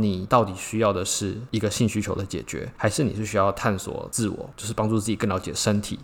你到底需要的是一个性需求的解决，还是你是需要探索自我，就是帮助自己更了解身体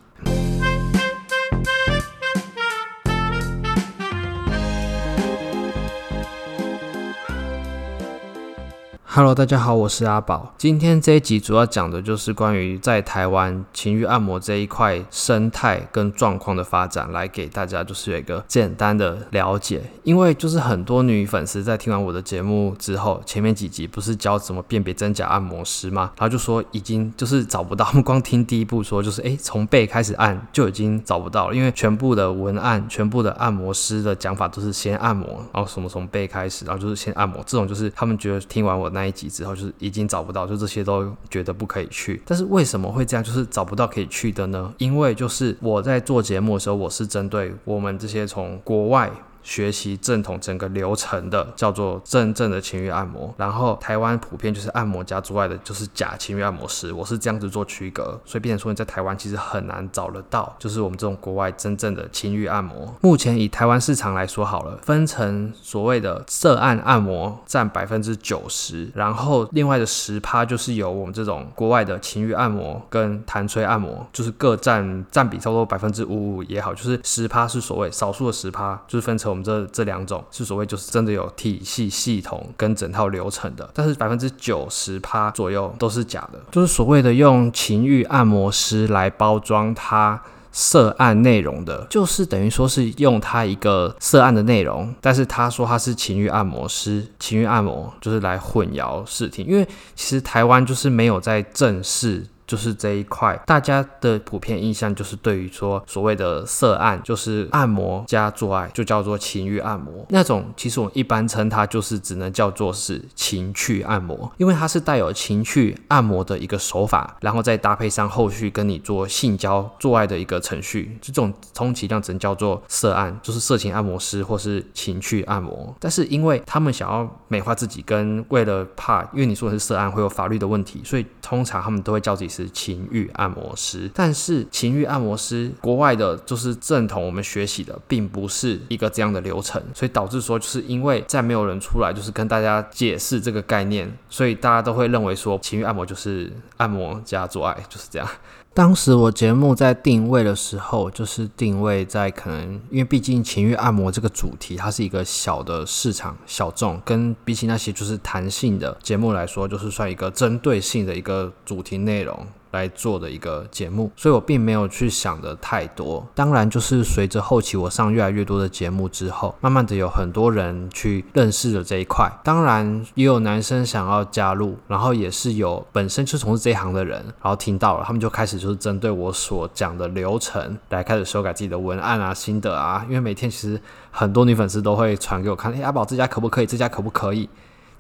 ？Hello，大家好，我是阿宝。今天这一集主要讲的就是关于在台湾情欲按摩这一块生态跟状况的发展，来给大家就是有一个简单的了解。因为就是很多女粉丝在听完我的节目之后，前面几集不是教怎么辨别真假按摩师吗？然后就说已经就是找不到，他们光听第一步说就是诶，从背开始按就已经找不到了，因为全部的文案、全部的按摩师的讲法都是先按摩，然后什么从背开始，然后就是先按摩，这种就是他们觉得听完我那。那一集之后，就是已经找不到，就这些都觉得不可以去。但是为什么会这样？就是找不到可以去的呢？因为就是我在做节目的时候，我是针对我们这些从国外。学习正统整个流程的叫做真正的情欲按摩，然后台湾普遍就是按摩加之外的，就是假情欲按摩师，我是这样子做区隔，所以变成说你在台湾其实很难找得到，就是我们这种国外真正的情欲按摩。目前以台湾市场来说好了，分成所谓的涉案按摩占百分之九十，然后另外的十趴就是由我们这种国外的情欲按摩跟弹吹按摩，就是各占占比差不多百分之五五也好，就是十趴是所谓少数的十趴，就是分成。我们这这两种是所谓就是真的有体系系统跟整套流程的，但是百分之九十趴左右都是假的，就是所谓的用情欲按摩师来包装它涉案内容的，就是等于说是用他一个涉案的内容，但是他说他是情欲按摩师，情欲按摩就是来混淆视听，因为其实台湾就是没有在正式。就是这一块，大家的普遍印象就是对于说所谓的色按，就是按摩加做爱，就叫做情欲按摩。那种其实我们一般称它就是只能叫做是情趣按摩，因为它是带有情趣按摩的一个手法，然后再搭配上后续跟你做性交做爱的一个程序，这种充其量只能叫做色按，就是色情按摩师或是情趣按摩。但是因为他们想要美化自己，跟为了怕，因为你说的是色按会有法律的问题，所以通常他们都会叫自己是。情欲按摩师，但是情欲按摩师国外的就是正统，我们学习的并不是一个这样的流程，所以导致说，就是因为再没有人出来，就是跟大家解释这个概念，所以大家都会认为说，情欲按摩就是按摩加做爱，就是这样。当时我节目在定位的时候，就是定位在可能，因为毕竟情欲按摩这个主题，它是一个小的市场小众，跟比起那些就是弹性的节目来说，就是算一个针对性的一个主题内容。来做的一个节目，所以我并没有去想的太多。当然，就是随着后期我上越来越多的节目之后，慢慢的有很多人去认识了这一块。当然，也有男生想要加入，然后也是有本身就从事这一行的人，然后听到了，他们就开始就是针对我所讲的流程来开始修改自己的文案啊、心得啊。因为每天其实很多女粉丝都会传给我看，哎，阿宝这家可不可以？这家可不可以？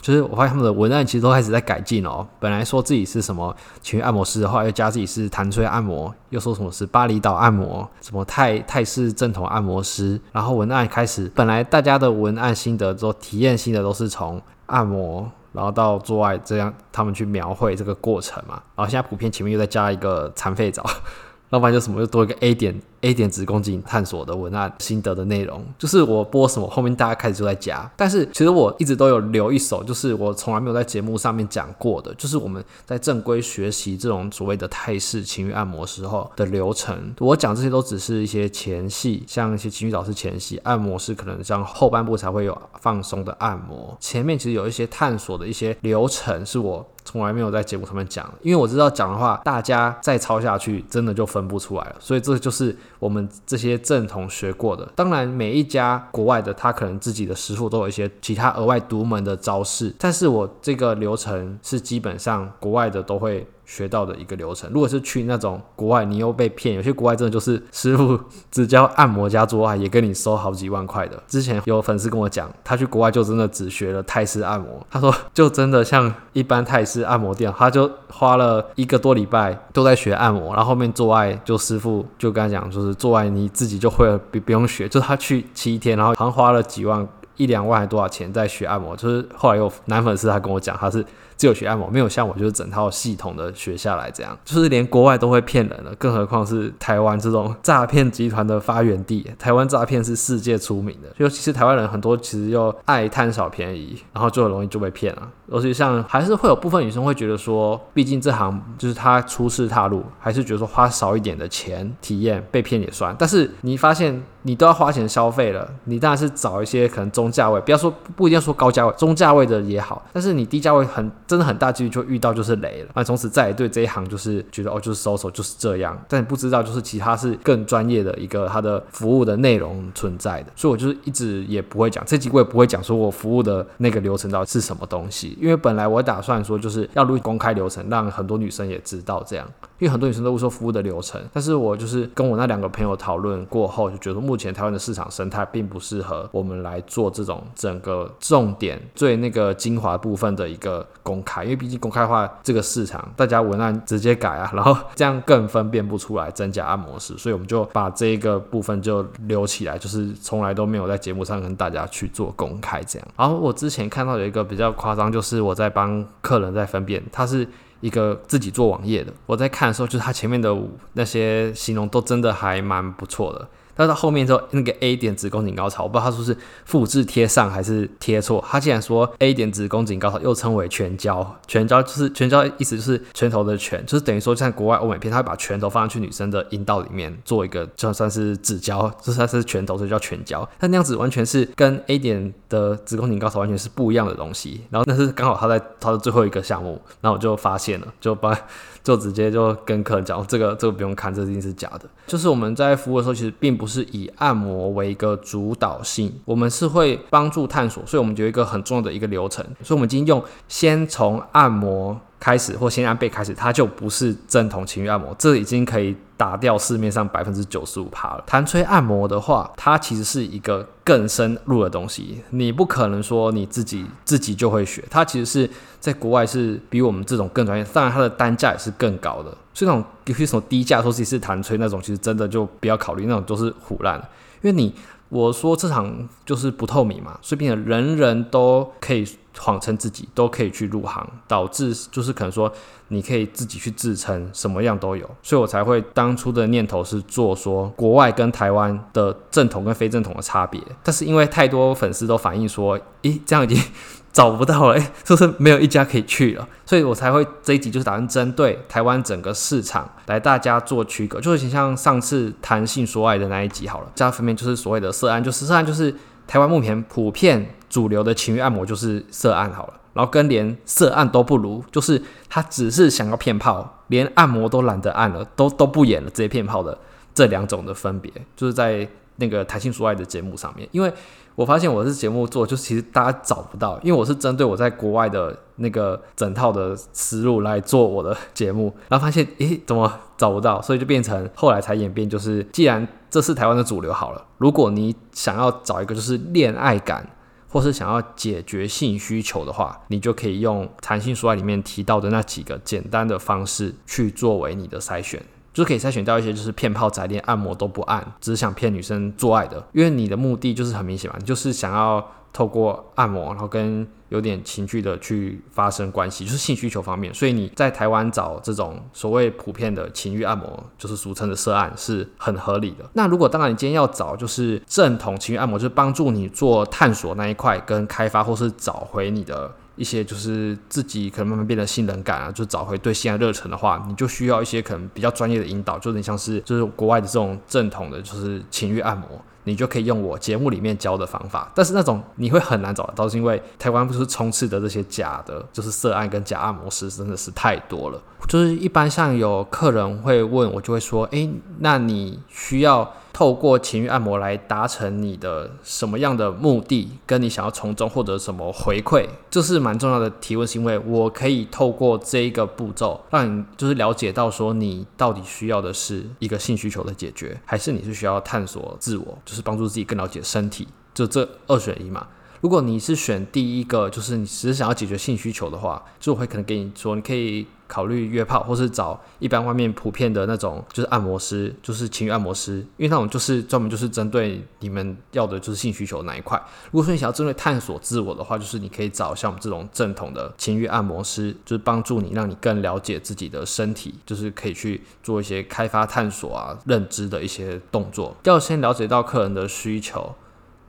就是我发现他们的文案其实都开始在改进哦。本来说自己是什么情绪按摩师的话，又加自己是弹吹按摩，又说什么是巴厘岛按摩，什么泰泰式正统按摩师。然后文案开始，本来大家的文案心得都体验心得都是从按摩，然后到做爱这样，他们去描绘这个过程嘛。然后现在普遍前面又再加一个残废照，要不然就什么又多一个 A 点。A 点子宫颈探索的文案心得的内容，就是我播什么，后面大家开始就在加。但是其实我一直都有留一手，就是我从来没有在节目上面讲过的，就是我们在正规学习这种所谓的泰式情欲按摩时候的流程。我讲这些都只是一些前戏，像一些情欲导师前戏，按摩是可能像后半部才会有放松的按摩。前面其实有一些探索的一些流程，是我从来没有在节目上面讲，因为我知道讲的话，大家再抄下去真的就分不出来了。所以这就是。我们这些正统学过的，当然每一家国外的，他可能自己的师傅都有一些其他额外独门的招式，但是我这个流程是基本上国外的都会。学到的一个流程，如果是去那种国外，你又被骗。有些国外真的就是师傅只教按摩加做爱，也跟你收好几万块的。之前有粉丝跟我讲，他去国外就真的只学了泰式按摩，他说就真的像一般泰式按摩店，他就花了一个多礼拜都在学按摩，然后后面做爱就师傅就跟他讲，就是做爱你自己就会了，不不用学。就他去七天，然后好像花了几万，一两万还多少钱在学按摩。就是后来有男粉丝他跟我讲，他是。只有学按摩，没有像我就是整套系统的学下来这样，就是连国外都会骗人了，更何况是台湾这种诈骗集团的发源地。台湾诈骗是世界出名的，尤其是台湾人很多其实又爱贪小便宜，然后就很容易就被骗了。尤其像还是会有部分女生会觉得说，毕竟这行就是她初次踏入，还是觉得说花少一点的钱体验被骗也算。但是你发现你都要花钱消费了，你当然是找一些可能中价位，不要说不一定要说高价位，中价位的也好。但是你低价位很真的很大几率就遇到就是雷了，那从此再也对这一行就是觉得哦就是 social 就是这样，但不知道就是其他是更专业的一个它的服务的内容存在的，所以我就是一直也不会讲这集我也不会讲说我服务的那个流程到底是什么东西。因为本来我打算说就是要录公开流程，让很多女生也知道这样。因为很多女生都会说服务的流程，但是我就是跟我那两个朋友讨论过后，就觉得目前台湾的市场生态并不适合我们来做这种整个重点最那个精华部分的一个公开。因为毕竟公开化这个市场，大家文案直接改啊，然后这样更分辨不出来真假按摩师，所以我们就把这个部分就留起来，就是从来都没有在节目上跟大家去做公开这样。然后我之前看到有一个比较夸张，就是我在帮客人在分辨，他是。一个自己做网页的，我在看的时候，就是他前面的那些形容都真的还蛮不错的。但是到后面之后，那个 A 点子宫颈高潮，我不知道他说是复制贴上还是贴错。他竟然说 A 点子宫颈高潮又称为全交，全交就是全交，意思就是拳头的拳，就是等于说像国外欧美片，他会把拳头放上去女生的阴道里面做一个，就算是指交，就算是拳头，所以叫全交。但那样子完全是跟 A 点的子宫颈高潮完全是不一样的东西。然后那是刚好他在他的最后一个项目，然后我就发现了，就把。就直接就跟客人讲，这个这个不用看，这一定是假的。就是我们在服务的时候，其实并不是以按摩为一个主导性，我们是会帮助探索，所以我们有一个很重要的一个流程。所以，我们今天用先从按摩开始，或先按背开始，它就不是正统情欲按摩，这已经可以。打掉市面上百分之九十五趴了。弹吹按摩的话，它其实是一个更深入的东西，你不可能说你自己自己就会学。它其实是在国外是比我们这种更专业，当然它的单价也是更高的。所以那种有些什么低价说自己是弹吹那种，其实真的就不要考虑，那种都是唬烂。因为你我说这场就是不透明嘛，所以变得人人都可以。谎称自己都可以去入行，导致就是可能说你可以自己去自称什么样都有，所以我才会当初的念头是做说国外跟台湾的正统跟非正统的差别。但是因为太多粉丝都反映说，咦，这样已经 找不到了，诶，是不是没有一家可以去了？所以我才会这一集就是打算针对台湾整个市场来大家做区隔，就是像上次谈性说爱的那一集好了，这样分别就是所谓的色按，就是色按就是台湾目前普遍。主流的情欲按摩就是色按好了，然后跟连色按都不如，就是他只是想要骗炮，连按摩都懒得按了，都都不演了，直接骗炮的这两种的分别，就是在那个谈性说爱的节目上面，因为我发现我这节目做，就其实大家找不到，因为我是针对我在国外的那个整套的思路来做我的节目，然后发现诶怎么找不到，所以就变成后来才演变，就是既然这是台湾的主流好了，如果你想要找一个就是恋爱感。或是想要解决性需求的话，你就可以用弹性说爱里面提到的那几个简单的方式去作为你的筛选，就可以筛选掉一些就是骗炮宅连按摩都不按，只想骗女生做爱的，因为你的目的就是很明显嘛，你就是想要。透过按摩，然后跟有点情趣的去发生关系，就是性需求方面。所以你在台湾找这种所谓普遍的情欲按摩，就是俗称的涉案，是很合理的。那如果当然你今天要找就是正统情欲按摩，就是帮助你做探索那一块跟开发，或是找回你的一些就是自己可能慢慢变得性冷感啊，就找回对性爱热忱的话，你就需要一些可能比较专业的引导，就有点像是就是国外的这种正统的，就是情欲按摩。你就可以用我节目里面教的方法，但是那种你会很难找得到，是因为台湾不是充斥的这些假的，就是色案跟假按摩师真的是太多了。就是一般像有客人会问我，就会说，诶，那你需要透过情欲按摩来达成你的什么样的目的？跟你想要从中获得什么回馈？这是蛮重要的提问，是因为我可以透过这一个步骤，让你就是了解到说，你到底需要的是一个性需求的解决，还是你是需要探索自我，就是帮助自己更了解身体？就这二选一嘛。如果你是选第一个，就是你只是想要解决性需求的话，就我会可能给你说，你可以考虑约炮，或是找一般外面普遍的那种，就是按摩师，就是情欲按摩师，因为那种就是专门就是针对你们要的就是性需求的那一块。如果说你想要针对探索自我的话，就是你可以找像我们这种正统的情欲按摩师，就是帮助你，让你更了解自己的身体，就是可以去做一些开发、探索啊、认知的一些动作。要先了解到客人的需求。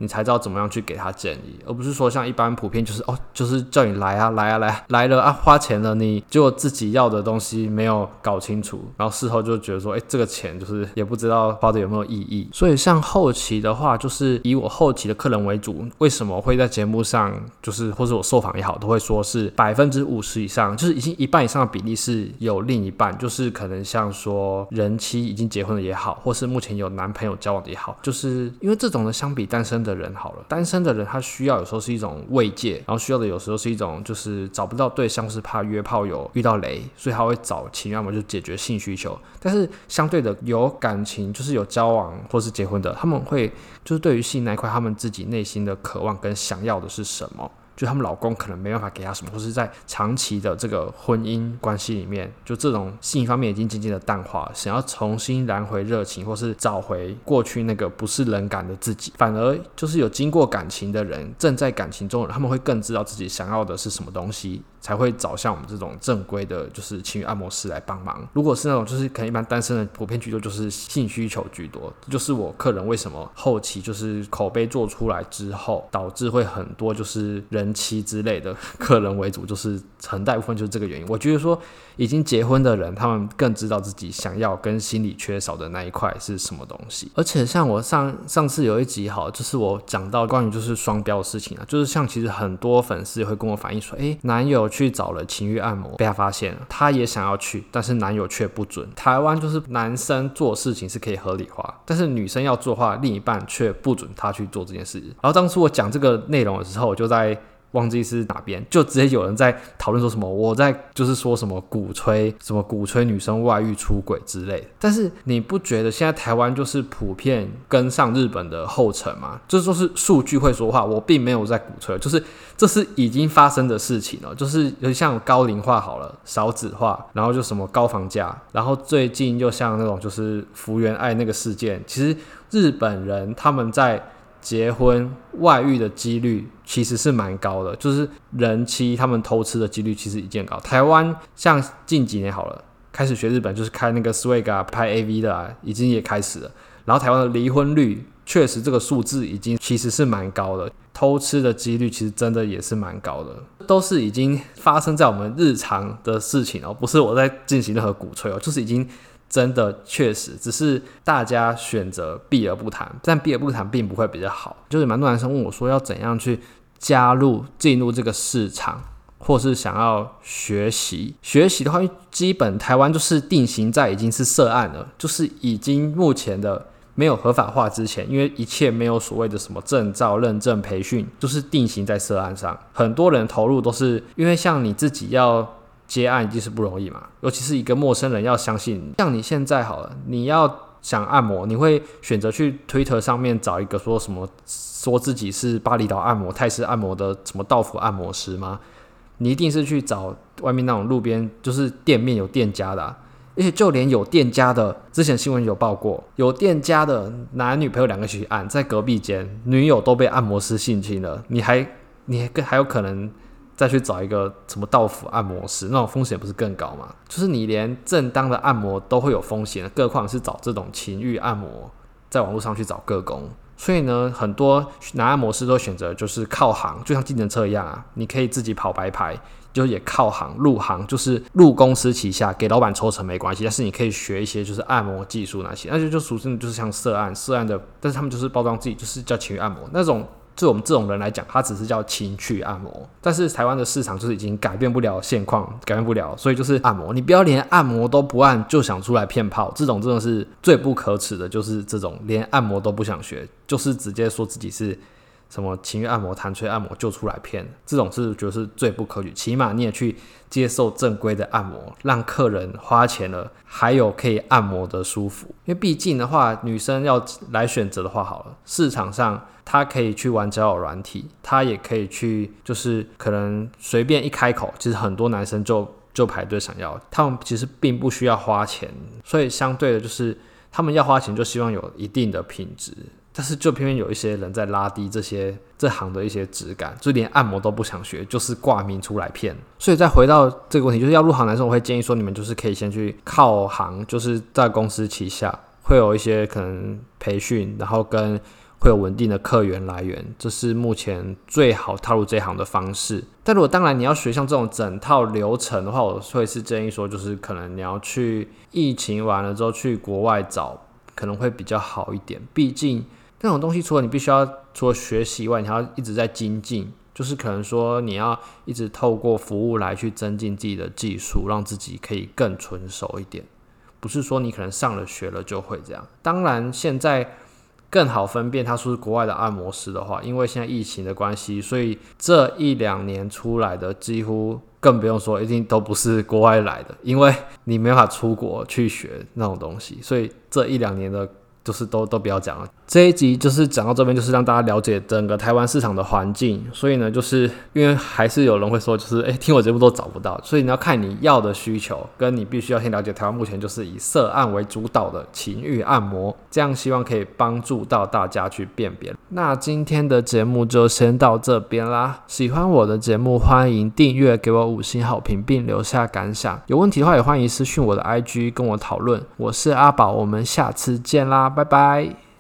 你才知道怎么样去给他建议，而不是说像一般普遍就是哦，就是叫你来啊来啊来来了啊，花钱了，你就自己要的东西没有搞清楚，然后事后就觉得说，哎，这个钱就是也不知道花的有没有意义。所以像后期的话，就是以我后期的客人为主，为什么会在节目上就是或者我受访也好，都会说是百分之五十以上，就是已经一半以上的比例是有另一半，就是可能像说人妻已经结婚了也好，或是目前有男朋友交往的也好，就是因为这种的相比单身的人好了，单身的人他需要有时候是一种慰藉，然后需要的有时候是一种就是找不到对象，是怕约炮有遇到雷，所以他会找情要么就解决性需求。但是相对的有感情就是有交往或是结婚的，他们会就是对于性那一块，他们自己内心的渴望跟想要的是什么？就他们老公可能没办法给她什么，或是在长期的这个婚姻关系里面，就这种性方面已经渐渐的淡化，想要重新燃回热情，或是找回过去那个不是人感的自己，反而就是有经过感情的人，正在感情中的人，他们会更知道自己想要的是什么东西。才会找像我们这种正规的，就是情侣按摩师来帮忙。如果是那种就是可能一般单身的，普遍居多就是性需求居多，就是我客人为什么后期就是口碑做出来之后，导致会很多就是人妻之类的客人为主，就是很大部分就是这个原因。我觉得说已经结婚的人，他们更知道自己想要跟心里缺少的那一块是什么东西。而且像我上上次有一集好，就是我讲到关于就是双标的事情啊，就是像其实很多粉丝也会跟我反映说，诶，男友。去找了情欲按摩，被他发现了，他也想要去，但是男友却不准。台湾就是男生做事情是可以合理化，但是女生要做的话，另一半却不准他去做这件事。然后当初我讲这个内容的时候，我就在。忘记是哪边，就直接有人在讨论说什么，我在就是说什么鼓吹什么鼓吹女生外遇出轨之类的。但是你不觉得现在台湾就是普遍跟上日本的后尘吗？就是说是数据会说话，我并没有在鼓吹，就是这是已经发生的事情了。就是有点像高龄化好了，少子化，然后就什么高房价，然后最近又像那种就是福原爱那个事件，其实日本人他们在。结婚外遇的几率其实是蛮高的，就是人妻他们偷吃的几率其实已经高。台湾像近几年好了，开始学日本就是开那个 swag 啊，拍 AV 的啊，已经也开始了。然后台湾的离婚率确实这个数字已经其实是蛮高的，偷吃的几率其实真的也是蛮高的，都是已经发生在我们日常的事情哦，不是我在进行任何鼓吹哦，就是已经。真的确实，只是大家选择避而不谈，但避而不谈并不会比较好。就是蛮多男生问我说，要怎样去加入进入这个市场，或是想要学习学习的话，基本台湾就是定型在已经是涉案了，就是已经目前的没有合法化之前，因为一切没有所谓的什么证照认证培训，就是定型在涉案上。很多人投入都是因为像你自己要。接案一定是不容易嘛，尤其是一个陌生人要相信。像你现在好了，你要想按摩，你会选择去推特上面找一个说什么，说自己是巴厘岛按摩、泰式按摩的什么道府按摩师吗？你一定是去找外面那种路边，就是店面有店家的啊，而且就连有店家的，之前新闻有报过，有店家的男女朋友两个一起按，在隔壁间，女友都被按摩师性侵了，你还你还有可能？再去找一个什么道府按摩师，那种风险不是更高吗？就是你连正当的按摩都会有风险，更何况是找这种情欲按摩，在网络上去找个工。所以呢，很多男按摩师都选择就是靠行，就像竞争车一样啊，你可以自己跑白牌，就也靠行入行，就是入公司旗下给老板抽成没关系，但是你可以学一些就是按摩技术那些，那就就属于就是像涉案涉案的，但是他们就是包装自己就是叫情欲按摩那种。对我们这种人来讲，它只是叫情趣按摩，但是台湾的市场就是已经改变不了现况，改变不了，所以就是按摩，你不要连按摩都不按就想出来骗炮，这种真的是最不可耻的，就是这种连按摩都不想学，就是直接说自己是。什么情欲按摩、弹吹按摩就出来骗，这种是觉得是最不可取。起码你也去接受正规的按摩，让客人花钱了，还有可以按摩的舒服。因为毕竟的话，女生要来选择的话，好了，市场上他可以去玩交友软体，他也可以去，就是可能随便一开口，其实很多男生就就排队想要。他们其实并不需要花钱，所以相对的，就是他们要花钱，就希望有一定的品质。但是就偏偏有一些人在拉低这些这行的一些质感，就连按摩都不想学，就是挂名出来骗。所以再回到这个问题，就是要入行男生，我会建议说，你们就是可以先去靠行，就是在公司旗下会有一些可能培训，然后跟会有稳定的客源来源，这是目前最好踏入这行的方式。但如果当然你要学像这种整套流程的话，我会是建议说，就是可能你要去疫情完了之后去国外找，可能会比较好一点。毕竟那种东西，除了你必须要除了学习以外，你还要一直在精进，就是可能说你要一直透过服务来去增进自己的技术，让自己可以更纯熟一点。不是说你可能上了学了就会这样。当然现在。更好分辨他是不是国外的按摩师的话，因为现在疫情的关系，所以这一两年出来的几乎更不用说，一定都不是国外来的，因为你没法出国去学那种东西，所以这一两年的。就是都都不要讲了，这一集就是讲到这边，就是让大家了解整个台湾市场的环境。所以呢，就是因为还是有人会说，就是诶、欸，听我节目都找不到，所以你要看你要的需求，跟你必须要先了解台湾目前就是以色按为主导的情欲按摩，这样希望可以帮助到大家去辨别。那今天的节目就先到这边啦。喜欢我的节目，欢迎订阅，给我五星好评，并留下感想。有问题的话，也欢迎私讯我的 IG 跟我讨论。我是阿宝，我们下次见啦。拜拜。